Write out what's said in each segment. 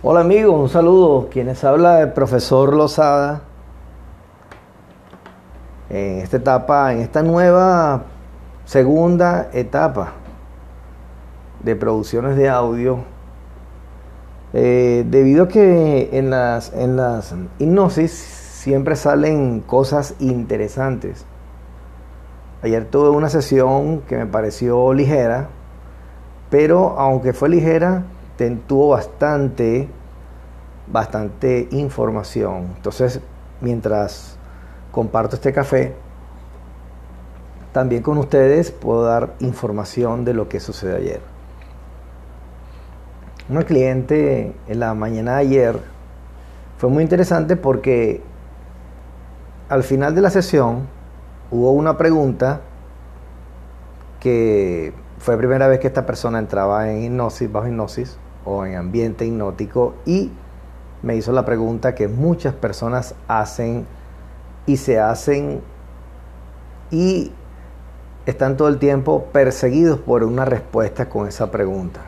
Hola amigos, un saludo. Quienes habla el profesor Lozada en esta etapa, en esta nueva segunda etapa de producciones de audio. Eh, debido a que en las, en las hipnosis siempre salen cosas interesantes. Ayer tuve una sesión que me pareció ligera, pero aunque fue ligera, tuvo bastante, bastante información. Entonces, mientras comparto este café, también con ustedes puedo dar información de lo que sucedió ayer. Una cliente en la mañana de ayer fue muy interesante porque al final de la sesión hubo una pregunta que fue la primera vez que esta persona entraba en hipnosis, bajo hipnosis, o en ambiente hipnótico y me hizo la pregunta que muchas personas hacen y se hacen y están todo el tiempo perseguidos por una respuesta con esa pregunta.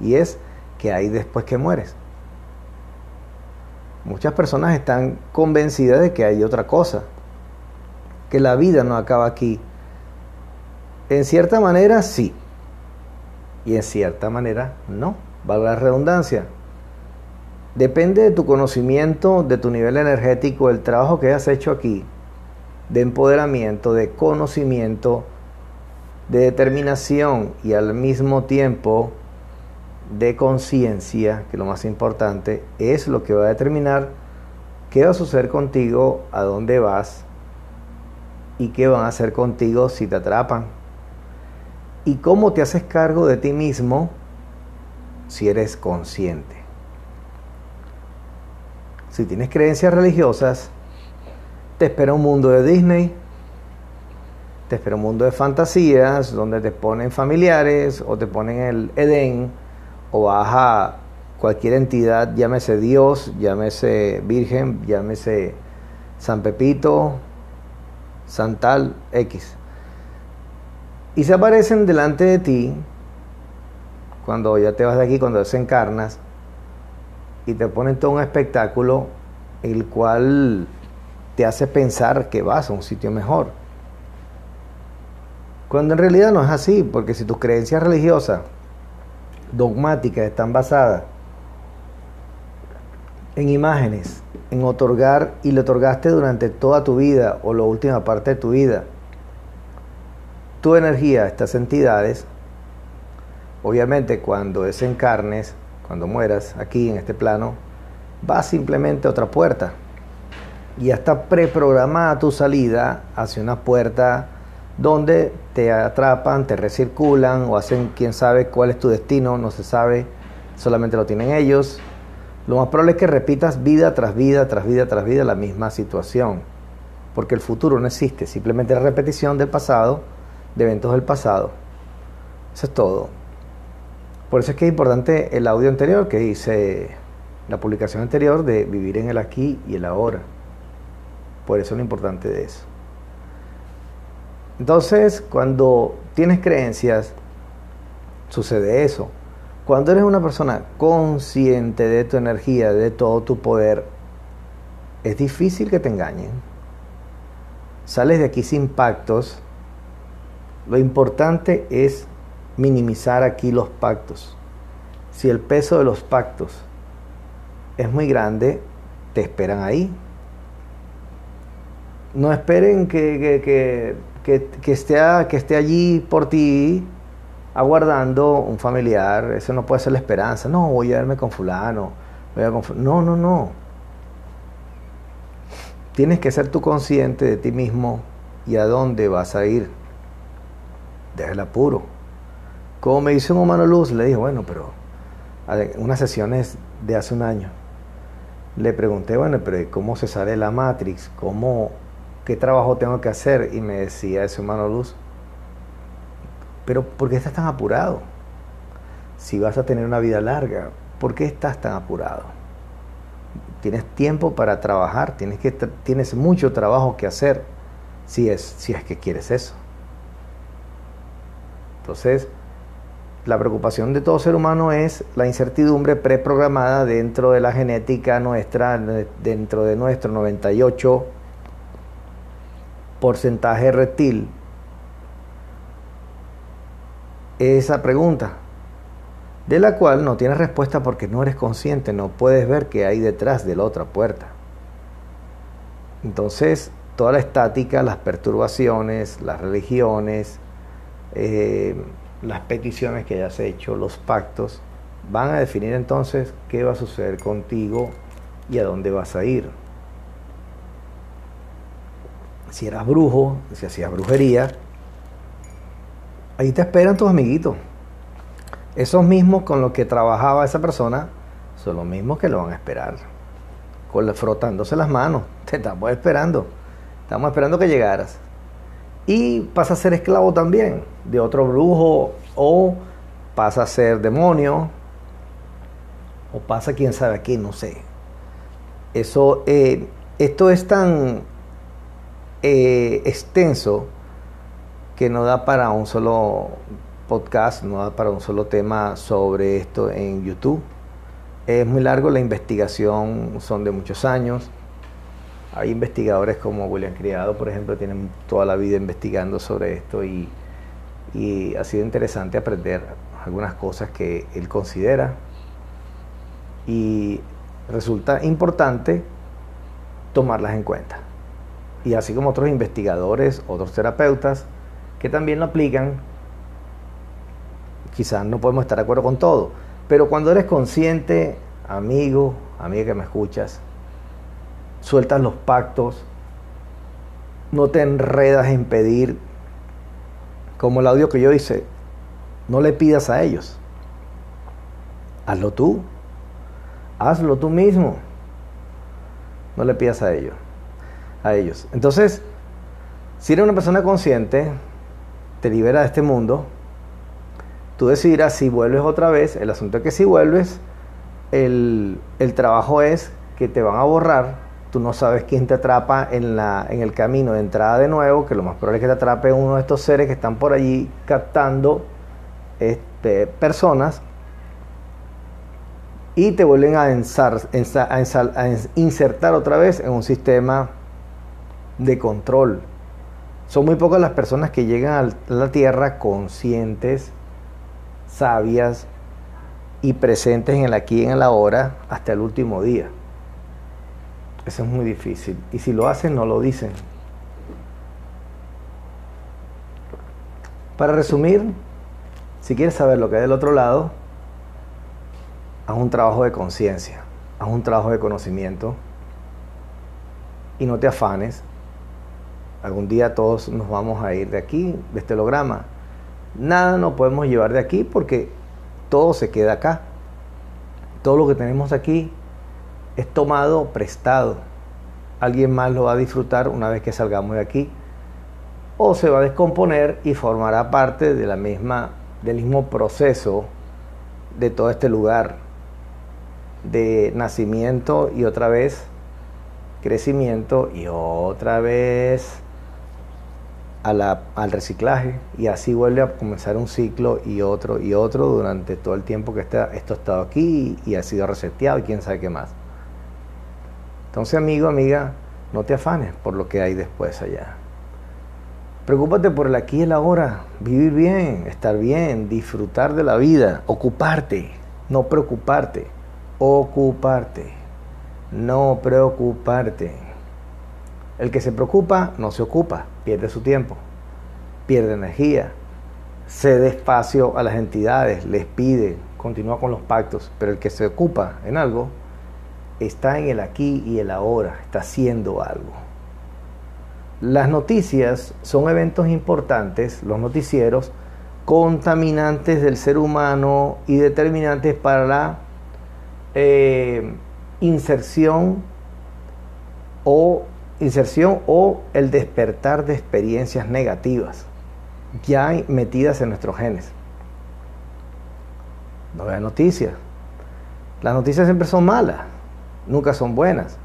Y es, que hay después que mueres? Muchas personas están convencidas de que hay otra cosa, que la vida no acaba aquí. En cierta manera sí, y en cierta manera no valga la redundancia. Depende de tu conocimiento, de tu nivel energético, del trabajo que hayas hecho aquí, de empoderamiento, de conocimiento, de determinación y al mismo tiempo de conciencia, que lo más importante es lo que va a determinar qué va a suceder contigo, a dónde vas y qué van a hacer contigo si te atrapan. Y cómo te haces cargo de ti mismo si eres consciente. Si tienes creencias religiosas, te espera un mundo de Disney, te espera un mundo de fantasías donde te ponen familiares o te ponen el Edén o vas a cualquier entidad, llámese Dios, llámese Virgen, llámese San Pepito, Santal X. Y se aparecen delante de ti cuando ya te vas de aquí, cuando desencarnas, y te ponen todo un espectáculo el cual te hace pensar que vas a un sitio mejor. Cuando en realidad no es así, porque si tus creencias religiosas, dogmáticas, están basadas en imágenes, en otorgar y le otorgaste durante toda tu vida o la última parte de tu vida, tu energía a estas entidades, Obviamente cuando desencarnes, cuando mueras aquí en este plano, vas simplemente a otra puerta. Y ya está preprogramada tu salida hacia una puerta donde te atrapan, te recirculan o hacen quién sabe cuál es tu destino, no se sabe, solamente lo tienen ellos. Lo más probable es que repitas vida tras vida, tras vida, tras vida la misma situación, porque el futuro no existe, simplemente la repetición del pasado, de eventos del pasado. Eso es todo. Por eso es que es importante el audio anterior que hice, la publicación anterior de vivir en el aquí y el ahora. Por eso es lo importante de eso. Entonces, cuando tienes creencias, sucede eso. Cuando eres una persona consciente de tu energía, de todo tu poder, es difícil que te engañen. Sales de aquí sin pactos. Lo importante es minimizar aquí los pactos. Si el peso de los pactos es muy grande, te esperan ahí. No esperen que, que, esté, que esté allí por ti aguardando un familiar. Eso no puede ser la esperanza. No, voy a verme con fulano. no, no, no. Tienes que ser tú consciente de ti mismo y a dónde vas a ir. Deja el apuro. Como me dice un humano luz, le dije, bueno, pero unas sesiones de hace un año. Le pregunté, bueno, pero ¿cómo se sale la Matrix? ¿Cómo, ¿Qué trabajo tengo que hacer? Y me decía ese humano luz, pero ¿por qué estás tan apurado? Si vas a tener una vida larga, ¿por qué estás tan apurado? Tienes tiempo para trabajar, tienes, que, tienes mucho trabajo que hacer si es, si es que quieres eso. Entonces, la preocupación de todo ser humano es la incertidumbre preprogramada dentro de la genética nuestra, dentro de nuestro 98 porcentaje reptil. Esa pregunta, de la cual no tienes respuesta porque no eres consciente, no puedes ver qué hay detrás de la otra puerta. Entonces, toda la estática, las perturbaciones, las religiones, eh, las peticiones que hayas hecho, los pactos, van a definir entonces qué va a suceder contigo y a dónde vas a ir. Si eras brujo, si hacías brujería, ahí te esperan tus amiguitos. Esos mismos con los que trabajaba esa persona son los mismos que lo van a esperar. Con frotándose las manos. Te estamos esperando. Estamos esperando que llegaras y pasa a ser esclavo también de otro brujo o pasa a ser demonio o pasa quién sabe a qué, no sé. Eso, eh, esto es tan eh, extenso que no da para un solo podcast, no da para un solo tema sobre esto en YouTube. Es muy largo, la investigación son de muchos años. Hay investigadores como William Criado, por ejemplo, tienen toda la vida investigando sobre esto y, ha sido interesante aprender algunas cosas que él considera y resulta importante tomarlas en cuenta. Y así como otros investigadores, otros terapeutas que también lo aplican, quizás no podemos estar de acuerdo con todo, pero cuando eres consciente, amigo, amiga que me escuchas, sueltas los pactos, no te enredas en pedir, como el audio que yo hice, no le pidas a ellos, hazlo tú, hazlo tú mismo, no le pidas a ellos, a ellos. Entonces, si eres una persona consciente, te libera de este mundo, tú decidirás si vuelves otra vez, el asunto es que si vuelves, el, el trabajo es que te van a borrar tú no sabes quién te atrapa en, la, en el camino de entrada de nuevo, que lo más probable es que te atrape uno de estos seres que están por allí captando este, personas y te vuelven a, a insertar otra vez en un sistema de control. Son muy pocas las personas que llegan a la Tierra conscientes, sabias y presentes en el aquí y en el ahora hasta el último día. Eso es muy difícil. Y si lo hacen, no lo dicen. Para resumir, si quieres saber lo que hay del otro lado, haz un trabajo de conciencia, haz un trabajo de conocimiento y no te afanes. Algún día todos nos vamos a ir de aquí, de este holograma. Nada nos podemos llevar de aquí porque todo se queda acá. Todo lo que tenemos aquí es tomado prestado. Alguien más lo va a disfrutar una vez que salgamos de aquí. O se va a descomponer y formará parte de la misma, del mismo proceso de todo este lugar de nacimiento y otra vez crecimiento y otra vez al reciclaje y así vuelve a comenzar un ciclo y otro y otro durante todo el tiempo que esto ha estado aquí y ha sido reseteado y quién sabe qué más. Entonces, amigo, amiga, no te afanes por lo que hay después allá. Preocúpate por el aquí y el ahora, vivir bien, estar bien, disfrutar de la vida, ocuparte, no preocuparte, ocuparte, no preocuparte. El que se preocupa no se ocupa, pierde su tiempo, pierde energía, cede espacio a las entidades, les pide, continúa con los pactos, pero el que se ocupa en algo está en el aquí y el ahora, está haciendo algo. Las noticias son eventos importantes, los noticieros, contaminantes del ser humano y determinantes para la eh, inserción o inserción o el despertar de experiencias negativas ya metidas en nuestros genes. No vean noticias. Las noticias siempre son malas nunca son buenas.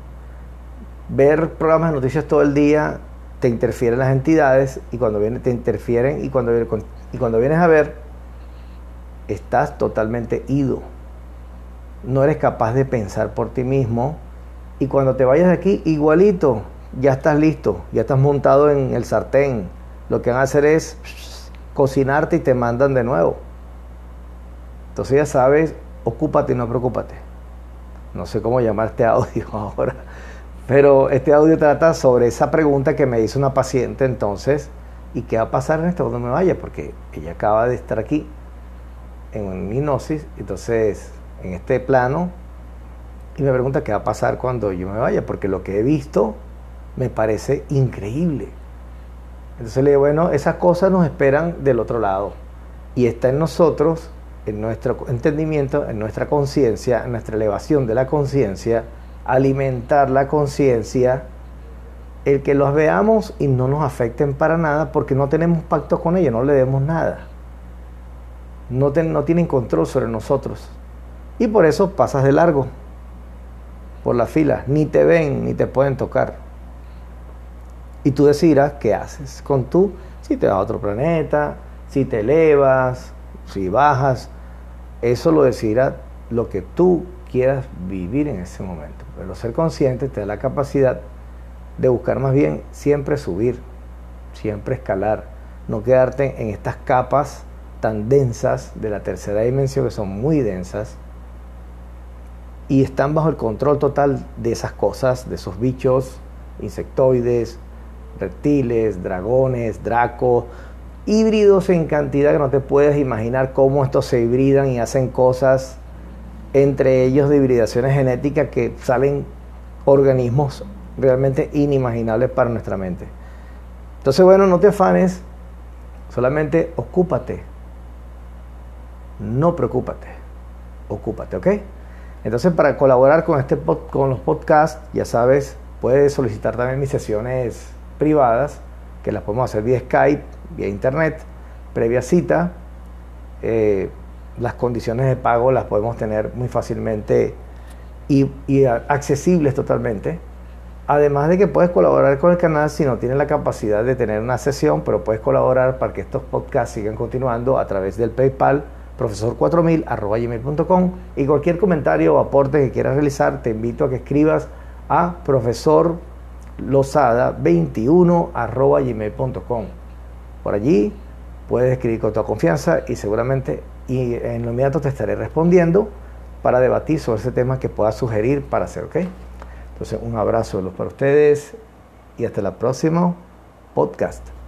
Ver programas de noticias todo el día te interfieren las entidades y cuando vienen te interfieren y cuando, y cuando vienes a ver estás totalmente ido. No eres capaz de pensar por ti mismo y cuando te vayas de aquí, igualito, ya estás listo, ya estás montado en el sartén. Lo que van a hacer es cocinarte y te mandan de nuevo. Entonces ya sabes, ocúpate y no preocúpate. No sé cómo llamar este audio ahora, pero este audio trata sobre esa pregunta que me hizo una paciente entonces, ¿y qué va a pasar en esto cuando me vaya? Porque ella acaba de estar aquí en hipnosis, entonces en este plano, y me pregunta qué va a pasar cuando yo me vaya, porque lo que he visto me parece increíble. Entonces le digo, bueno, esas cosas nos esperan del otro lado. Y está en nosotros, en nuestro entendimiento, en nuestra conciencia, en nuestra elevación de la conciencia, alimentar la conciencia, el que los veamos y no nos afecten para nada porque no tenemos pacto con ellos, no le demos nada. No, tienen control sobre nosotros. Y por eso pasas de largo por la fila, ni te ven ni te pueden tocar. Y tú decidirás qué haces con tú, si te vas a otro planeta, si te elevas, si bajas. Eso lo decidirá lo que tú quieras vivir en ese momento. Pero ser consciente te da la capacidad de buscar más bien siempre subir, siempre escalar, no quedarte en estas capas tan densas de la tercera dimensión que son muy densas y están bajo el control total de esas cosas, de esos bichos, insectoides, reptiles, dragones, dracos, híbridos en cantidad que no te puedes imaginar cómo estos se hibridan y hacen cosas entre ellos de hibridaciones genéticas que salen organismos realmente inimaginables para nuestra mente. Entonces, bueno, no te afanes, solamente ocúpate. No preocúpate, ocúpate, ¿ok? Entonces, para colaborar con, este, con los podcasts, ya sabes, puedes solicitar también mis sesiones privadas, que las podemos hacer vía Skype, vía Internet, previa cita. Eh, las condiciones de pago las podemos tener muy fácilmente y, accesibles totalmente. Además de que puedes colaborar con el canal si no tienes la capacidad de tener una sesión, pero puedes colaborar para que estos podcasts sigan continuando a través del PayPal profesor4000 y cualquier comentario o aporte que quieras realizar te invito a que escribas a profesor losada21 gmail.com. Por allí puedes escribir con toda confianza y seguramente y en lo inmediato te estaré respondiendo para debatir sobre ese tema que puedas sugerir para hacer, ¿ok? Entonces, un abrazo para ustedes y hasta el próximo podcast.